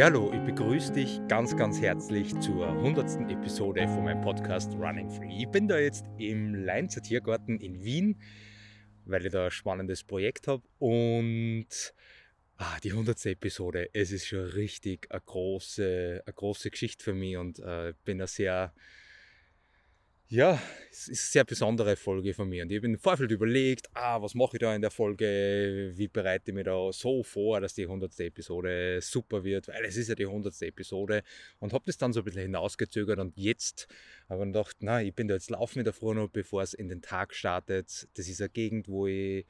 Ja, hallo, ich begrüße dich ganz, ganz herzlich zur 100. Episode von meinem Podcast Running Free. Ich bin da jetzt im Leinzer Tiergarten in Wien, weil ich da ein spannendes Projekt habe und ah, die 100. Episode, es ist schon richtig eine große, eine große Geschichte für mich und äh, bin da sehr ja, es ist eine sehr besondere Folge von mir. Und ich habe im Vorfeld überlegt, ah, was mache ich da in der Folge? Wie bereite ich mich da so vor, dass die 100. Episode super wird? Weil es ist ja die 100. Episode. Und habe das dann so ein bisschen hinausgezögert. Und jetzt habe ich gedacht, na, ich bin da jetzt laufen in der Früh noch, bevor es in den Tag startet. Das ist eine Gegend, wo ich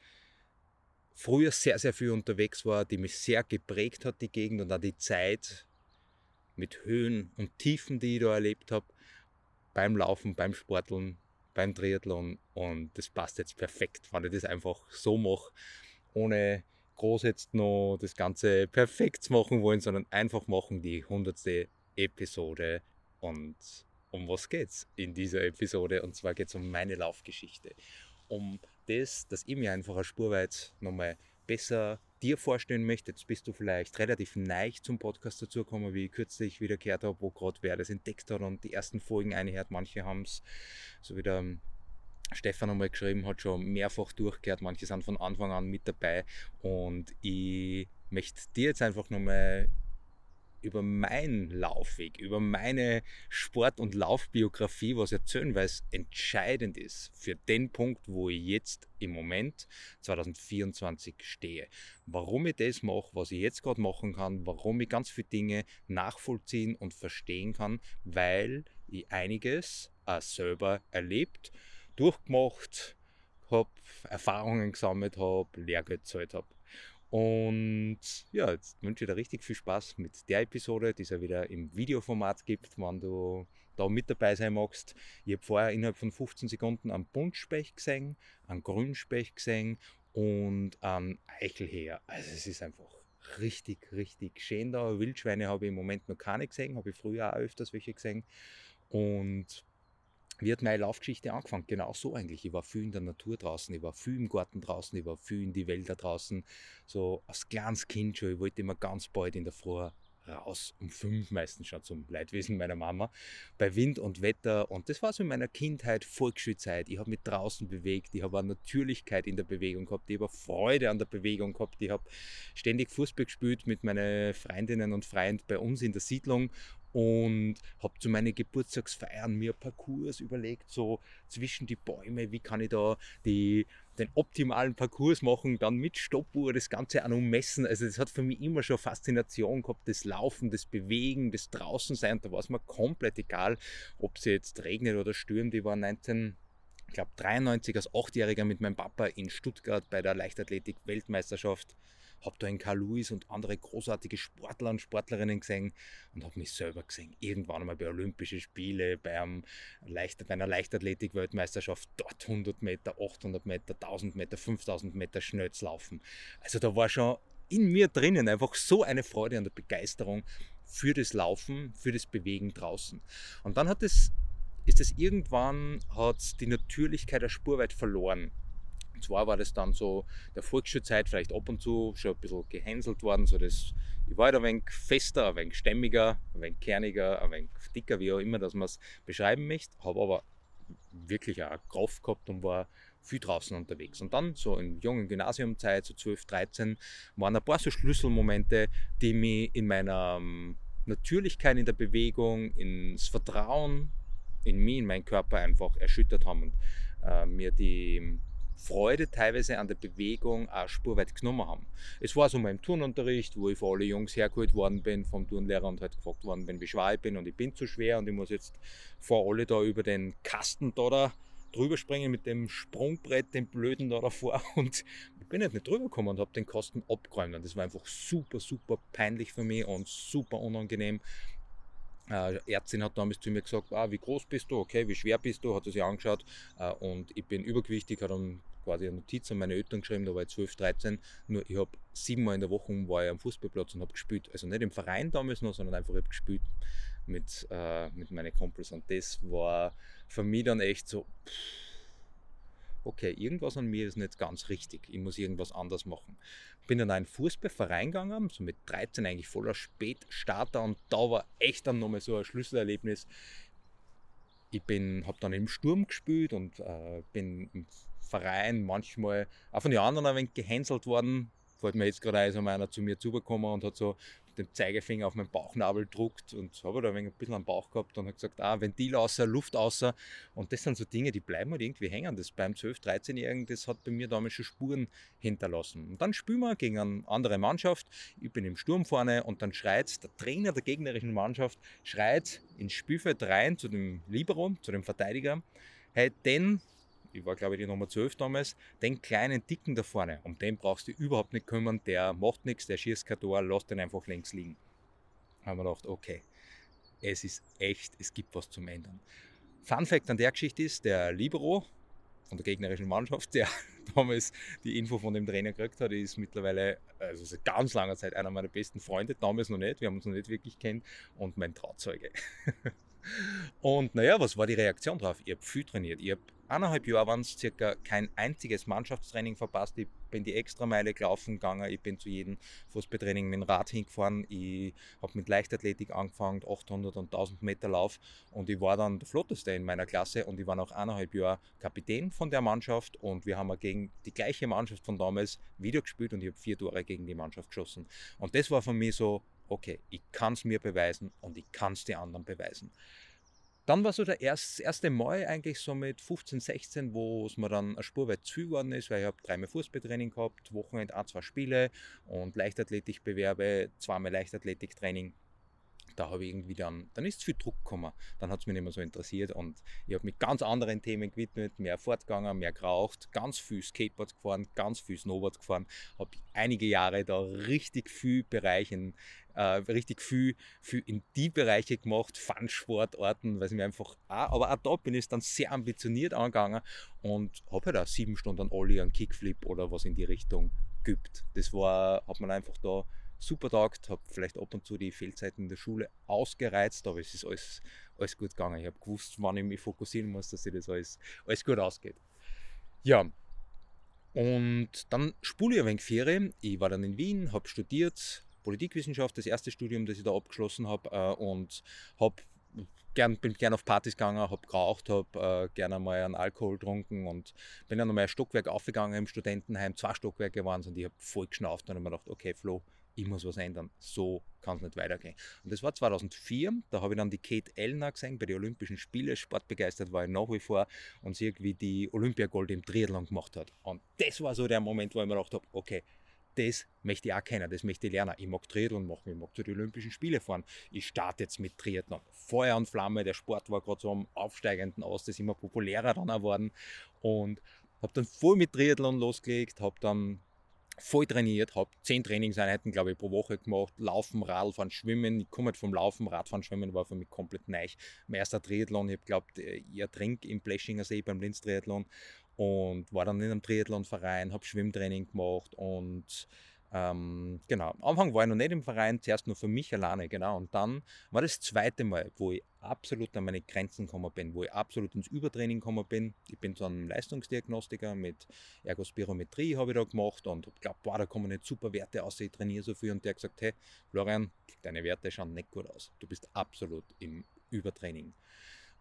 früher sehr, sehr viel unterwegs war, die mich sehr geprägt hat, die Gegend und auch die Zeit mit Höhen und Tiefen, die ich da erlebt habe beim Laufen, beim Sporteln, beim Triathlon und das passt jetzt perfekt, wenn ich das einfach so mache, ohne groß jetzt noch das Ganze perfekt zu machen wollen, sondern einfach machen die hundertste Episode und um was geht's in dieser Episode? Und zwar geht es um meine Laufgeschichte. Um das, dass ich mir einfach eine Spur weit nochmal besser dir vorstellen möchte. Jetzt bist du vielleicht relativ neu zum Podcast dazugekommen, wie ich kürzlich wieder gehört habe, wo gerade wer das entdeckt hat und die ersten Folgen einhört. Manche haben es, so wie der Stefan einmal geschrieben hat, schon mehrfach durchgehört. Manche sind von Anfang an mit dabei und ich möchte dir jetzt einfach nochmal über meinen Laufweg, über meine Sport- und Laufbiografie was erzählen, weil es entscheidend ist für den Punkt, wo ich jetzt im Moment 2024 stehe. Warum ich das mache, was ich jetzt gerade machen kann, warum ich ganz viele Dinge nachvollziehen und verstehen kann, weil ich einiges auch selber erlebt, durchgemacht habe, Erfahrungen gesammelt habe, Lehrgeld gezahlt habe. Und ja, jetzt wünsche ich dir richtig viel Spaß mit der Episode, die es ja wieder im Videoformat gibt, wenn du da mit dabei sein magst. Ich habe vorher innerhalb von 15 Sekunden einen Buntspecht gesehen, einen Grünspecht gesehen und einen Eichelheer. Also es ist einfach richtig, richtig schön da. Wildschweine habe ich im Moment noch keine gesehen, habe ich früher auch öfters welche gesehen. Und wie hat meine Laufgeschichte angefangen? Genau so eigentlich. Ich war viel in der Natur draußen, ich war viel im Garten draußen, ich war viel in die Wälder draußen. So als kleines Kind schon, ich wollte immer ganz bald in der Früh raus, um fünf meistens schon zum Leidwesen meiner Mama, bei Wind und Wetter. Und das war so in meiner Kindheit, Volksschulzeit. Ich habe mich draußen bewegt, ich habe eine Natürlichkeit in der Bewegung gehabt, ich habe Freude an der Bewegung gehabt, ich habe ständig Fußball gespielt mit meinen Freundinnen und Freunden bei uns in der Siedlung und habe zu meinen Geburtstagsfeiern mir Parcours überlegt, so zwischen die Bäume, wie kann ich da die, den optimalen Parcours machen, dann mit Stoppuhr das Ganze auch noch messen. Also das hat für mich immer schon Faszination gehabt, das Laufen, das Bewegen, das Draußensein. Da war es mir komplett egal, ob es jetzt regnet oder stürmt. Ich war 19 ich glaube 93 als Achtjähriger mit meinem Papa in Stuttgart bei der Leichtathletik-Weltmeisterschaft habe da einen Karl Lewis und andere großartige Sportler und Sportlerinnen gesehen und habe mich selber gesehen. Irgendwann einmal bei Olympischen Spiele, bei, Leicht, bei einer Leichtathletik-Weltmeisterschaft, dort 100 Meter, 800 Meter, 1000 Meter, 5000 Meter Schnells laufen. Also da war schon in mir drinnen einfach so eine Freude an der Begeisterung für das Laufen, für das Bewegen draußen. Und dann hat es, ist es irgendwann, hat die Natürlichkeit der Spur weit verloren. Und zwar war das dann so der Volksschulzeit vielleicht ab und zu schon ein bisschen gehänselt worden. So das, ich war halt ein wenig fester, ein wenig stämmiger, ein wenig kerniger, ein wenig dicker, wie auch immer, dass man es beschreiben möchte. Habe aber wirklich auch Kraft gehabt und war viel draußen unterwegs. Und dann, so in jungen Gymnasiumzeit, so 12, 13, waren ein paar so Schlüsselmomente, die mich in meiner ähm, Natürlichkeit in der Bewegung, ins Vertrauen in mich, in meinen Körper einfach erschüttert haben und äh, mir die Freude teilweise an der Bewegung auch spurweit genommen haben. Es war so im Turnunterricht, wo ich vor alle Jungs hergeholt worden bin vom Turnlehrer und halt gefragt worden bin, wie schwer ich bin und ich bin zu schwer und ich muss jetzt vor alle da über den Kasten da, da drüber springen mit dem Sprungbrett, dem Blöden da davor und ich bin halt nicht drüber gekommen und habe den Kosten abgeräumt. Und das war einfach super, super peinlich für mich und super unangenehm. Äh, Ärztin hat damals zu mir gesagt, ah, wie groß bist du, okay, wie schwer bist du, hat sie sich angeschaut äh, und ich bin übergewichtig, hat dann quasi eine Notiz an meine Eltern geschrieben, da war ich 12, 13, nur ich habe siebenmal in der Woche war ich am Fußballplatz und habe gespielt, also nicht im Verein damals noch, sondern einfach ich gespielt mit, äh, mit meinen Kumpels. Und das war für mich dann echt so, okay, irgendwas an mir ist nicht ganz richtig, ich muss irgendwas anders machen. Bin dann in einen Fußballverein gegangen, so mit 13 eigentlich voller Spätstarter und da war echt dann nochmal so ein Schlüsselerlebnis. Ich habe dann im Sturm gespielt und äh, bin im Verein manchmal auch von den anderen ein wenig gehänselt worden. Fällt mir jetzt gerade ein, ist einer zu mir zugekommen und hat so den Zeigefinger auf meinen Bauchnabel druckt und habe da ein, ein bisschen am Bauch gehabt und hat gesagt, ah, Ventil außer, Luft außer. Und das sind so Dinge, die bleiben halt irgendwie hängen. Das beim 12-, 13-Jährigen, das hat bei mir damals schon Spuren hinterlassen. Und dann spielen wir gegen eine andere Mannschaft. Ich bin im Sturm vorne und dann schreit der Trainer der gegnerischen Mannschaft, schreit ins Spielfeld rein zu dem Libero, zu dem Verteidiger, hey, den ich war glaube ich die Nummer 12 damals, den kleinen Dicken da vorne, um den brauchst du überhaupt nicht kümmern, der macht nichts, der schießt kein Tor, lass den einfach links liegen. Haben wir gedacht, okay, es ist echt, es gibt was zum Ändern. Fun Fact an der Geschichte ist, der Libero von der gegnerischen Mannschaft, der damals die Info von dem Trainer gekriegt hat, ist mittlerweile, also seit ganz langer Zeit einer meiner besten Freunde, damals noch nicht, wir haben uns noch nicht wirklich kennt und mein Trauzeuge. Und naja, was war die Reaktion drauf? Ich habe viel trainiert. Ich habe eineinhalb Jahre waren es circa kein einziges Mannschaftstraining verpasst. Ich bin die Extrameile gelaufen gegangen, ich bin zu jedem Fußballtraining mit dem Rad hingefahren, ich habe mit Leichtathletik angefangen, 800 und 1000 Meter Lauf und ich war dann der Flotteste in meiner Klasse und ich war nach eineinhalb Jahren Kapitän von der Mannschaft und wir haben gegen die gleiche Mannschaft von damals wieder gespielt und ich habe vier Tore gegen die Mannschaft geschossen. Und das war für mich so, okay, ich kann es mir beweisen und ich kann es den anderen beweisen. Dann war so der erste, erste Mal eigentlich so mit 15, 16, wo es mir dann eine Spur weit zu geworden ist, weil ich habe dreimal Fußballtraining gehabt, Wochenende ein, zwei Spiele und Leichtathletikbewerbe, zweimal Leichtathletiktraining da habe ich irgendwie dann, dann ist viel Druck gekommen. Dann hat es mich nicht mehr so interessiert und ich habe mich ganz anderen Themen gewidmet, mehr fortgegangen, mehr geraucht, ganz viel Skateboard gefahren, ganz viel Snowboard gefahren, habe einige Jahre da richtig viel Bereichen, äh, richtig viel, viel in die Bereiche gemacht, Fun-Sportarten, weil ich mir einfach, auch, aber auch da bin ich dann sehr ambitioniert angegangen und habe halt auch sieben Stunden Ollie, einen Kickflip oder was in die Richtung gibt. Das war, hat man einfach da super taugt, habe vielleicht ab und zu die Fehlzeiten in der Schule ausgereizt, aber es ist alles, alles gut gegangen. Ich habe gewusst, wann ich mich fokussieren muss, dass das alles, alles gut ausgeht. Ja, und dann spule ich ein wenig Ferien. Ich war dann in Wien, habe studiert, Politikwissenschaft, das erste Studium, das ich da abgeschlossen habe äh, und habe gern, bin gern auf Partys gegangen, habe geraucht, habe äh, gerne mal einen Alkohol getrunken und bin dann nochmal ein Stockwerk aufgegangen im Studentenheim, zwei Stockwerke waren es und ich habe voll geschnauft und habe mir gedacht, okay Flo, ich muss was ändern. So kann es nicht weitergehen. Und das war 2004, da habe ich dann die Kate Elner gesehen bei den Olympischen Spielen. Sportbegeistert war ich nach wie vor und sie irgendwie die Olympiagold im Triathlon gemacht hat. Und das war so der Moment, wo ich mir gedacht habe, okay, das möchte ich auch kennen, das möchte ich lernen. Ich mag Triathlon machen, ich mag zu den Olympischen Spielen fahren. Ich starte jetzt mit Triathlon. Feuer und Flamme, der Sport war gerade so am aufsteigenden aus, das ist immer populärer dann geworden. Und habe dann voll mit Triathlon losgelegt, habe dann voll trainiert, habe zehn Trainingseinheiten, glaube ich, pro Woche gemacht. Laufen, Radfahren, Schwimmen. Ich komme halt vom Laufen, Radfahren, Schwimmen war für mich komplett neu. Mein erster Triathlon, ich habe glaubt, ich ertrink im Bleschinger See beim Linz Triathlon und war dann in einem Triathlonverein, habe Schwimmtraining gemacht und ähm, genau, am Anfang war ich noch nicht im Verein, zuerst nur für mich alleine, genau. Und dann war das zweite Mal, wo ich absolut an meine Grenzen gekommen bin, wo ich absolut ins Übertraining gekommen bin. Ich bin zu einem Leistungsdiagnostiker mit Ergospirometrie habe ich da gemacht und habe geglaubt, boah, da kommen nicht super Werte aus, ich trainiere so viel. Und der hat gesagt, hey, Florian, deine Werte schauen nicht gut aus. Du bist absolut im Übertraining.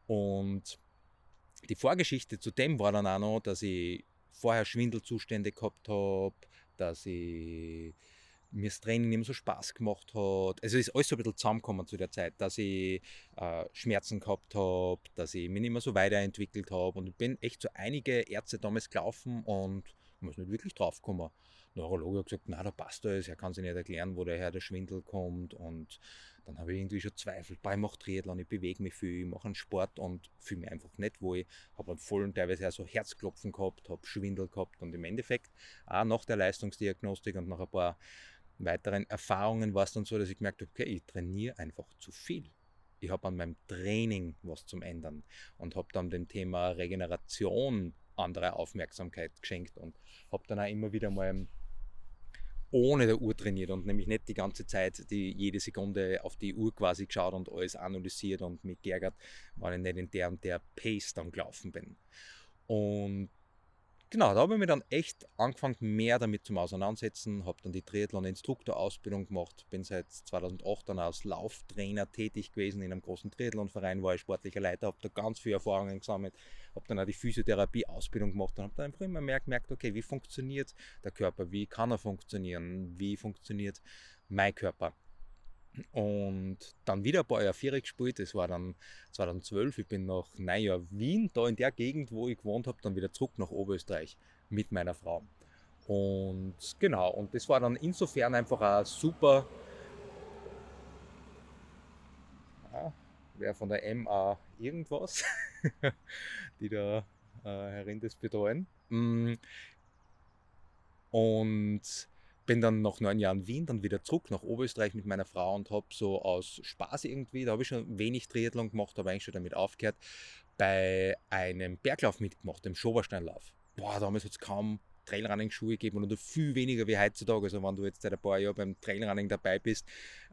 Und die Vorgeschichte zu dem war dann auch noch, dass ich vorher Schwindelzustände gehabt habe, dass ich mir das Training nicht mehr so Spaß gemacht hat. Also ist alles so ein bisschen zusammengekommen zu der Zeit, dass ich äh, Schmerzen gehabt habe, dass ich mich nicht mehr so weiterentwickelt habe und ich bin echt so einige Ärzte damals gelaufen und muss nicht wirklich draufgekommen. Der Neurologe hat gesagt, na, da passt alles, er kann sich nicht erklären, wo daher der Schwindel kommt und dann habe ich irgendwie schon Zweifel. Ich mache Triathlon, ich bewege mich viel, ich mache einen Sport und fühle mich einfach nicht wohl. Habe einen vollen, teilweise auch so Herzklopfen gehabt, habe Schwindel gehabt und im Endeffekt auch nach der Leistungsdiagnostik und nach ein paar weiteren Erfahrungen war es dann so, dass ich gemerkt habe, okay, ich trainiere einfach zu viel. Ich habe an meinem Training was zum Ändern und habe dann dem Thema Regeneration andere Aufmerksamkeit geschenkt und habe dann auch immer wieder mal ohne der Uhr trainiert und nämlich nicht die ganze Zeit die jede Sekunde auf die Uhr quasi geschaut und alles analysiert und mich geärgert, weil ich nicht in der und der Pace dann gelaufen bin. Und genau, da habe ich mich dann echt angefangen, mehr damit zum Auseinandersetzen, habe dann die Triathlon-Instruktor-Ausbildung gemacht, bin seit 2008 dann als Lauftrainer tätig gewesen in einem großen Triathlon-Verein, war ich sportlicher Leiter, habe da ganz viele Erfahrungen gesammelt, habe dann auch die Physiotherapie-Ausbildung gemacht und habe dann einfach immer mehr gemerkt, okay, wie funktioniert der Körper, wie kann er funktionieren, wie funktioniert mein Körper. Und dann wieder ein paar Jahre Vierer gespielt, das war dann 2012, ich bin nach Neujahr Wien, da in der Gegend, wo ich gewohnt habe, dann wieder zurück nach Oberösterreich mit meiner Frau. Und genau, und das war dann insofern einfach ein super, ja, wer von der MA irgendwas, die da äh, herin das betreuen. Mm. Und bin dann nach neun Jahren Wien dann wieder zurück nach Oberösterreich mit meiner Frau und habe so aus Spaß irgendwie, da habe ich schon wenig Triathlon gemacht, aber eigentlich schon damit aufgehört, bei einem Berglauf mitgemacht, dem Schobersteinlauf. Boah, damals hat es kaum Trailrunning-Schuhe gegeben oder viel weniger wie heutzutage. Also wenn du jetzt seit ein paar Jahren beim Trailrunning dabei bist,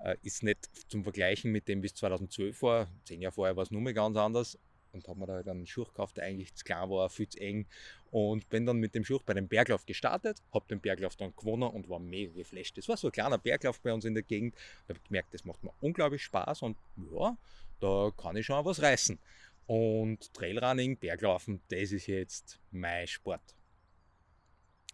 äh, ist nicht zum Vergleichen mit dem bis 2012 war. Zehn Jahre vorher war es nur mal ganz anders und habe mir da halt einen Schuh gekauft, der eigentlich zu klein war, viel zu eng. Und bin dann mit dem Schuh bei dem Berglauf gestartet, habe den Berglauf dann gewonnen und war mega geflasht. Das war so ein kleiner Berglauf bei uns in der Gegend. Da habe ich gemerkt, das macht mir unglaublich Spaß und ja, da kann ich schon was reißen. Und Trailrunning, Berglaufen, das ist jetzt mein Sport.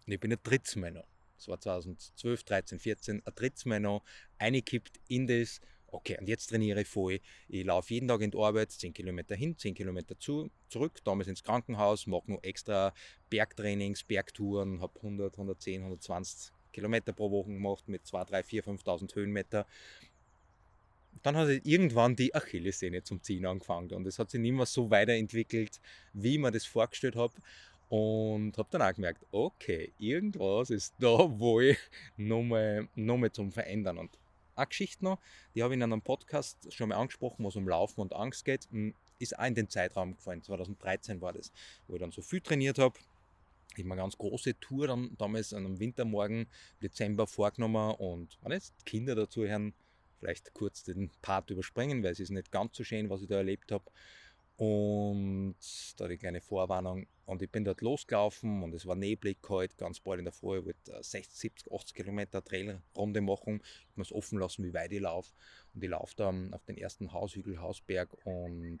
Und ich bin ein Trittsmänner. Das war 2012, 13, 14, ein Trittsmänner, eingekippt in das okay, und jetzt trainiere ich voll. Ich laufe jeden Tag in die Arbeit, 10 Kilometer hin, 10 Kilometer zu, zurück, damals ins Krankenhaus, mache nur extra Bergtrainings, Bergtouren, habe 100, 110, 120 Kilometer pro Woche gemacht mit 2, 3, 4, 5.000 Höhenmeter. Dann hat irgendwann die Achillessehne zum Ziehen angefangen und es hat sich nicht mehr so weiterentwickelt, wie ich mir das vorgestellt habe. Und habe dann auch gemerkt, okay, irgendwas ist da wohl nochmal noch mal zum Verändern. Und eine Geschichte noch, die habe ich in einem Podcast schon mal angesprochen, wo es um Laufen und Angst geht, hm, ist auch in den Zeitraum gefallen. 2013 war das, wo ich dann so viel trainiert habe. Ich habe eine ganz große Tour dann damals an einem Wintermorgen Dezember vorgenommen und wenn jetzt Kinder dazu hören, vielleicht kurz den Part überspringen, weil es ist nicht ganz so schön, was ich da erlebt habe. Und da die kleine Vorwarnung. Und ich bin dort losgelaufen und es war neblig kalt, ganz bald in der Früh. Ich wollte 60, 70, 80 Kilometer Trailrunde machen. Ich muss offen lassen, wie weit ich laufe. Und ich laufe dann auf den ersten Haushügel, Hausberg und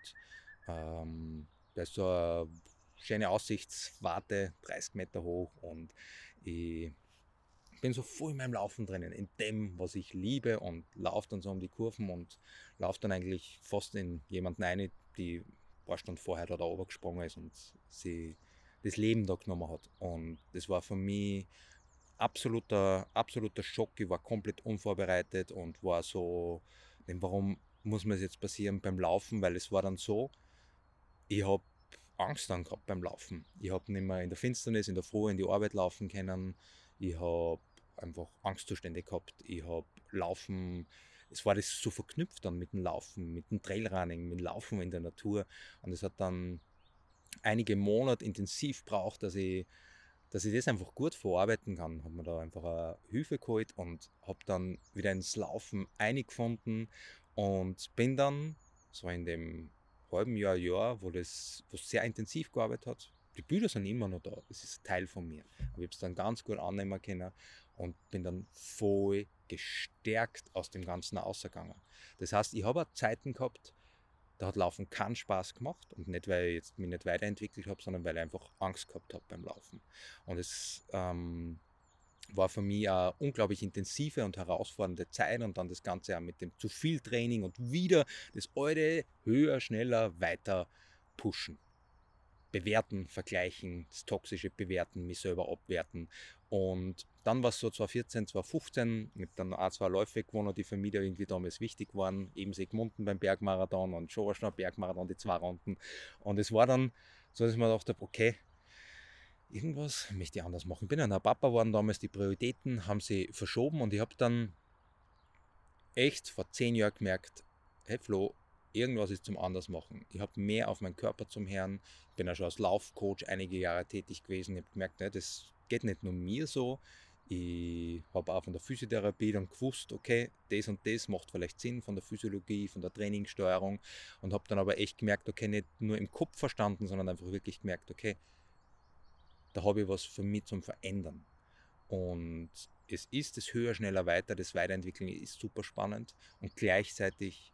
ähm, da ist so eine schöne Aussichtswarte, 30 Meter hoch und ich bin so voll in meinem Laufen drinnen, in dem, was ich liebe und laufe dann so um die Kurven und laufe dann eigentlich fast in jemanden rein, die paar Stunden vorher da oben gesprungen ist und sie das Leben da genommen hat. Und das war für mich absoluter, absoluter Schock. Ich war komplett unvorbereitet und war so, warum muss mir das jetzt passieren beim Laufen? Weil es war dann so, ich habe Angst dann gehabt beim Laufen. Ich habe nicht mehr in der Finsternis, in der Früh in die Arbeit laufen können. Ich habe einfach Angstzustände gehabt. Ich habe Laufen es war das so verknüpft dann mit dem Laufen, mit dem Trailrunning, mit dem Laufen in der Natur. Und es hat dann einige Monate intensiv braucht, dass ich, dass ich das einfach gut verarbeiten kann. Habe mir da einfach eine Hilfe geholt und habe dann wieder ins Laufen eingefunden und bin dann so in dem halben Jahr, Jahr, wo das wo sehr intensiv gearbeitet hat. Die Bilder sind immer noch da, das ist Teil von mir. Aber ich habe es dann ganz gut annehmen können und bin dann voll gestärkt aus dem Ganzen ausgegangen. Das heißt, ich habe Zeiten gehabt, da hat Laufen keinen Spaß gemacht und nicht, weil ich jetzt mich nicht weiterentwickelt habe, sondern weil ich einfach Angst gehabt habe beim Laufen. Und es ähm, war für mich eine unglaublich intensive und herausfordernde Zeit und dann das Ganze auch mit dem zu viel Training und wieder das alte höher, schneller, weiter pushen. Bewerten, vergleichen, das toxische bewerten, mich selber abwerten. Und dann war es so 2014, 2015, ich habe dann auch zwei Läufe gewonnen, die für mich da irgendwie damals wichtig waren. Eben Segmunden beim Bergmarathon und Schowerschnau Bergmarathon, die zwei Runden. Und es war dann so, dass ich mir gedacht habe, okay, irgendwas möchte ich anders machen. Ich bin ein Papa geworden damals, die Prioritäten haben sie verschoben und ich habe dann echt vor zehn Jahren gemerkt, hey Flo, irgendwas ist zum anders machen. Ich habe mehr auf meinen Körper zum Herrn. Ich bin ja schon als Laufcoach einige Jahre tätig gewesen. Ich habe gemerkt, ne, das geht nicht nur mir so. Ich habe auch von der Physiotherapie dann gewusst, okay, das und das macht vielleicht Sinn von der Physiologie, von der Trainingssteuerung und habe dann aber echt gemerkt, okay, nicht nur im Kopf verstanden, sondern einfach wirklich gemerkt, okay, da habe ich was für mich zum Verändern. Und es ist das höher, schneller, weiter, das Weiterentwickeln ist super spannend und gleichzeitig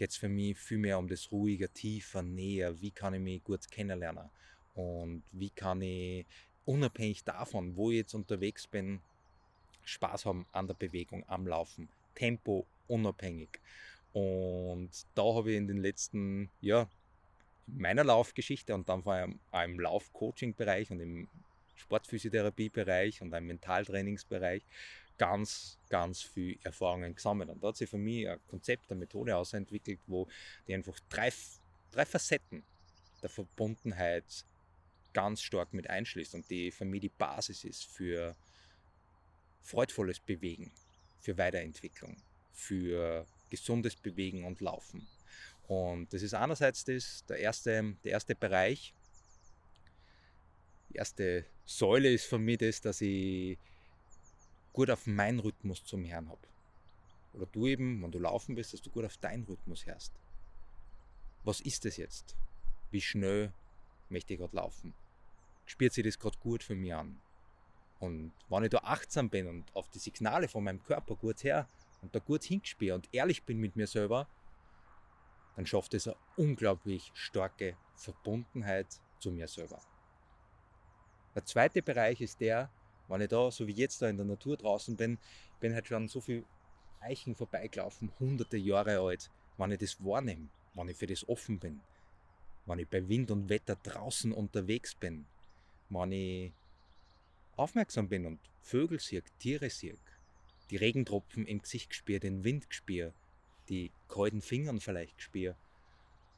geht es für mich viel mehr um das ruhiger, tiefer, näher, wie kann ich mich gut kennenlernen? Und wie kann ich unabhängig davon, wo ich jetzt unterwegs bin, Spaß haben an der Bewegung, am Laufen, Tempo unabhängig. Und da habe ich in den letzten, ja, in meiner Laufgeschichte und dann vor allem im Laufcoaching-Bereich und im Sportphysiotherapie-Bereich und im Mentaltrainingsbereich ganz, ganz viel Erfahrungen gesammelt. Und da hat sich für mich ein Konzept, eine Methode ausentwickelt, wo die einfach drei, drei Facetten der Verbundenheit ganz stark mit einschließt und die für mich die Basis ist für freudvolles Bewegen, für Weiterentwicklung, für gesundes Bewegen und Laufen. Und das ist einerseits das, der, erste, der erste Bereich, die erste Säule ist für mich das, dass ich gut auf meinen Rhythmus zum Herrn habe. Oder du eben, wenn du laufen bist, dass du gut auf deinen Rhythmus hörst. Was ist das jetzt? Wie schnell möchte ich gerade laufen? Spürt sich das gerade gut für mich an? Und wenn ich da achtsam bin und auf die Signale von meinem Körper gut her und da gut hinspiele und ehrlich bin mit mir selber, dann schafft es eine unglaublich starke Verbundenheit zu mir selber. Der zweite Bereich ist der, wenn ich da, so wie jetzt da in der Natur draußen bin, bin halt schon so viel Eichen vorbeigelaufen, hunderte Jahre alt, wenn ich das wahrnehme, wenn ich für das offen bin, wenn ich bei Wind und Wetter draußen unterwegs bin, wenn ich aufmerksam bin und Vögel sehe, Tiere sehe, die Regentropfen im Gesicht spüre, den Wind spüre, die kalten Fingern vielleicht spüre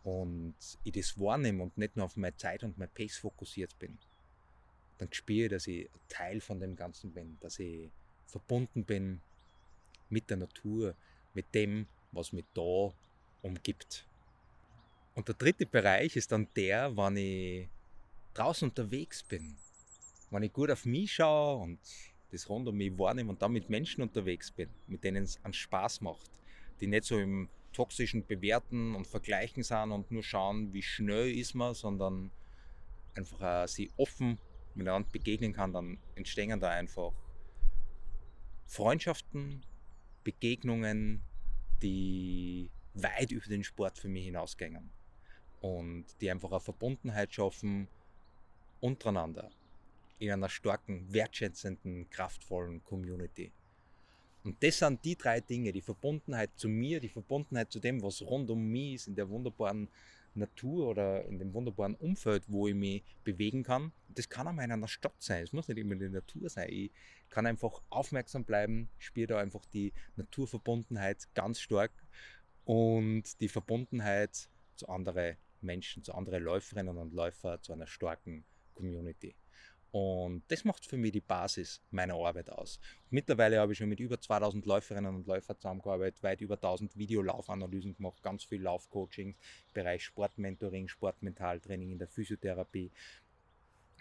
und ich das wahrnehme und nicht nur auf meine Zeit und mein Pace fokussiert bin, dann spüre ich, dass ich Teil von dem Ganzen bin, dass ich verbunden bin mit der Natur, mit dem, was mich da umgibt. Und der dritte Bereich ist dann der, wenn ich draußen unterwegs bin, wenn ich gut auf mich schaue und das rund um mich wahrnehme und dann mit Menschen unterwegs bin, mit denen es einen Spaß macht, die nicht so im toxischen Bewerten und Vergleichen sind und nur schauen, wie schnell ist man, sondern einfach sie offen miteinander begegnen kann, dann entstehen da einfach Freundschaften, Begegnungen, die weit über den Sport für mich hinausgehen und die einfach eine Verbundenheit schaffen untereinander in einer starken, wertschätzenden, kraftvollen Community. Und das sind die drei Dinge, die Verbundenheit zu mir, die Verbundenheit zu dem, was rund um mich ist, in der wunderbaren Natur oder in dem wunderbaren Umfeld, wo ich mich bewegen kann. Das kann auch mal in einer Stadt sein, es muss nicht immer in der Natur sein. Ich kann einfach aufmerksam bleiben, spüre da einfach die Naturverbundenheit ganz stark und die Verbundenheit zu anderen Menschen, zu anderen Läuferinnen und Läufern, zu einer starken Community. Und das macht für mich die Basis meiner Arbeit aus. Mittlerweile habe ich schon mit über 2000 Läuferinnen und Läufern zusammengearbeitet, weit über 1000 Videolaufanalysen gemacht, ganz viel Laufcoaching, Bereich Sportmentoring, Sportmentaltraining in der Physiotherapie,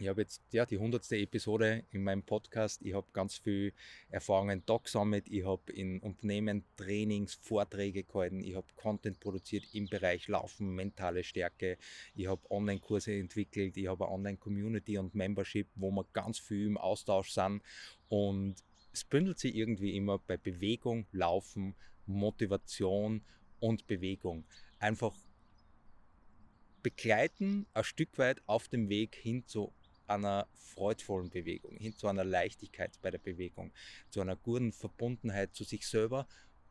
ich habe jetzt ja, die hundertste Episode in meinem Podcast. Ich habe ganz viel Erfahrungen da gesammelt. Ich habe in Unternehmen Trainings, Vorträge gehalten. Ich habe Content produziert im Bereich Laufen, mentale Stärke. Ich habe Online-Kurse entwickelt. Ich habe eine Online-Community und Membership, wo wir ganz viel im Austausch sind. Und es bündelt sich irgendwie immer bei Bewegung, Laufen, Motivation und Bewegung. Einfach begleiten ein Stück weit auf dem Weg hin zu einer freudvollen Bewegung, hin zu einer Leichtigkeit bei der Bewegung, zu einer guten Verbundenheit zu sich selber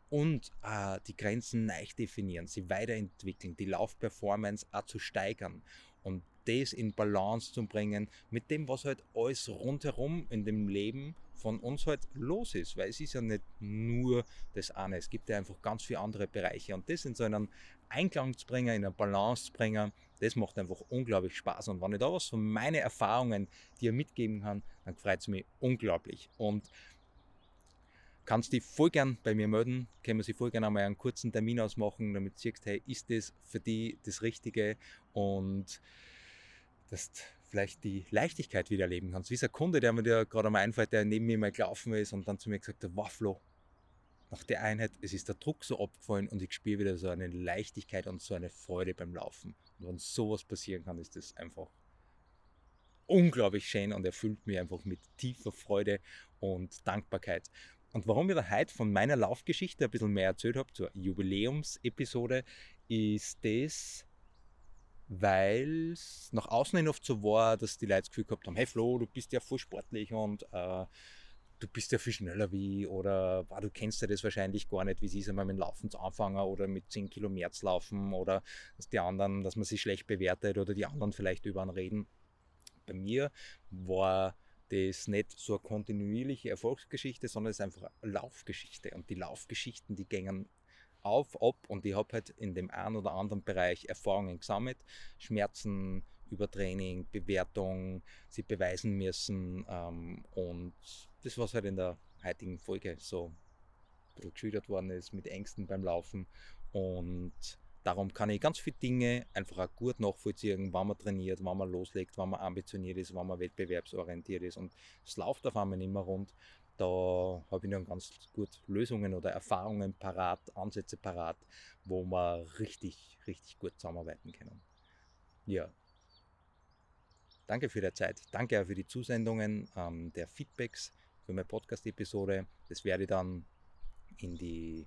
und äh, die Grenzen neu definieren, sie weiterentwickeln, die Laufperformance auch zu steigern und das in Balance zu bringen mit dem, was halt alles rundherum in dem Leben von uns halt los ist, weil es ist ja nicht nur das eine, es gibt ja einfach ganz viele andere Bereiche und das in so einen Einklang zu bringen, in eine Balance zu bringen, das macht einfach unglaublich Spaß. Und wenn ich da was von meinen Erfahrungen dir mitgeben kann, dann freut es mich unglaublich. Und kannst dich voll gern bei mir melden, können wir sich voll gern einmal einen kurzen Termin ausmachen, damit du siehst, hey, ist das für dich das Richtige? Und dass du vielleicht die Leichtigkeit wieder erleben kannst. Wie ist ein Kunde, der mir gerade einmal einfällt, der neben mir mal gelaufen ist und dann zu mir gesagt hat, Wafflo, nach der Einheit, es ist der Druck so abgefallen und ich spüre wieder so eine Leichtigkeit und so eine Freude beim Laufen. Und wenn sowas passieren kann, ist das einfach unglaublich schön und erfüllt mich einfach mit tiefer Freude und Dankbarkeit. Und warum ich da heute von meiner Laufgeschichte ein bisschen mehr erzählt habe, zur Jubiläumsepisode, ist das, weil es nach außen hin oft so war, dass die Leute das Gefühl gehabt haben, hey Flo, du bist ja voll sportlich und äh, du bist ja viel schneller wie oder boah, du kennst ja das wahrscheinlich gar nicht, wie es ist, einmal mit dem Laufen zu anfangen oder mit 10 Kilometer laufen oder dass die anderen, dass man sich schlecht bewertet oder die anderen vielleicht über einen reden. Bei mir war das nicht so eine kontinuierliche Erfolgsgeschichte, sondern es ist einfach eine Laufgeschichte und die Laufgeschichten, die gängen auf, ab und ich habe halt in dem einen oder anderen Bereich Erfahrungen gesammelt, Schmerzen, Übertraining, Bewertung, sie beweisen müssen ähm, und das, was halt in der heutigen Folge so geschildert worden ist mit Ängsten beim Laufen und darum kann ich ganz viele Dinge einfach auch gut nachvollziehen, wann man trainiert, wann man loslegt, wann man ambitioniert ist, wann man wettbewerbsorientiert ist und es läuft auf einmal nicht mehr rund da habe ich dann ganz gut Lösungen oder Erfahrungen parat, Ansätze parat, wo wir richtig, richtig gut zusammenarbeiten können. Ja. Danke für die Zeit. Danke auch für die Zusendungen ähm, der Feedbacks für meine Podcast-Episode. Das werde ich dann in die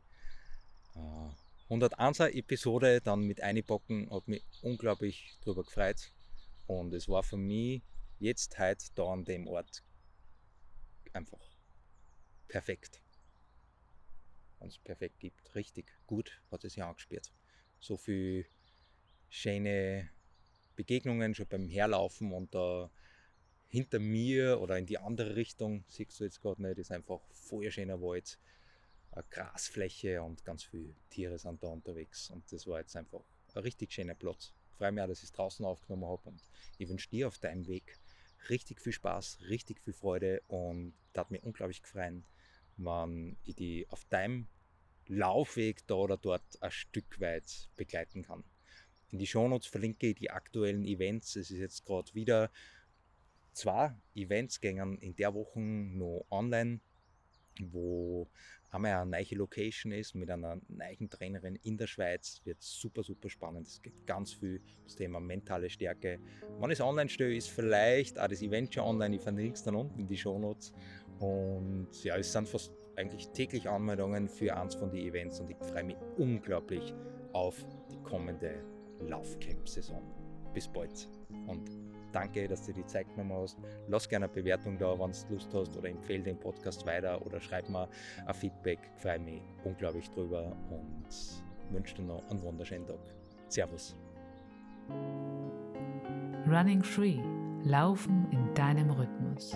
äh, 101er Episode dann mit einpacken. Hat mich unglaublich darüber gefreut. Und es war für mich jetzt heute da an dem Ort einfach perfekt. Wenn es perfekt gibt, richtig gut hat es ja angespielt. So viel schöne Begegnungen schon beim Herlaufen und da hinter mir oder in die andere Richtung, siehst du jetzt gerade nicht, ist einfach voll schöner Wald, eine Grasfläche und ganz viele Tiere sind da unterwegs. Und das war jetzt einfach ein richtig schöner Platz. Ich freue mich auch, dass ich es draußen aufgenommen habe und ich wünsche dir auf deinem Weg richtig viel Spaß, richtig viel Freude und das hat mich unglaublich gefreut, wenn ich die auf deinem Laufweg da oder dort ein Stück weit begleiten kann. In die Shownotes verlinke ich die aktuellen Events. Es ist jetzt gerade wieder zwei Events gängen in der Woche noch online, wo einmal eine neue Location ist mit einer neuen Trainerin in der Schweiz. Wird super, super spannend. Es geht ganz viel das Thema mentale Stärke. Wenn ich es online stelle, ist vielleicht auch das Event schon online. Ich verlinke es dann unten in die Shownotes. Und ja, es sind fast eigentlich täglich Anmeldungen für eins von den Events und ich freue mich unglaublich auf die kommende Laufcamp-Saison. Bis bald und danke, dass du die Zeit genommen hast. Lass gerne eine Bewertung da, wenn du Lust hast oder empfehle den Podcast weiter oder schreib mir ein Feedback. Freue mich unglaublich drüber und wünsche dir noch einen wunderschönen Tag. Servus. Running Free. Laufen in deinem Rhythmus.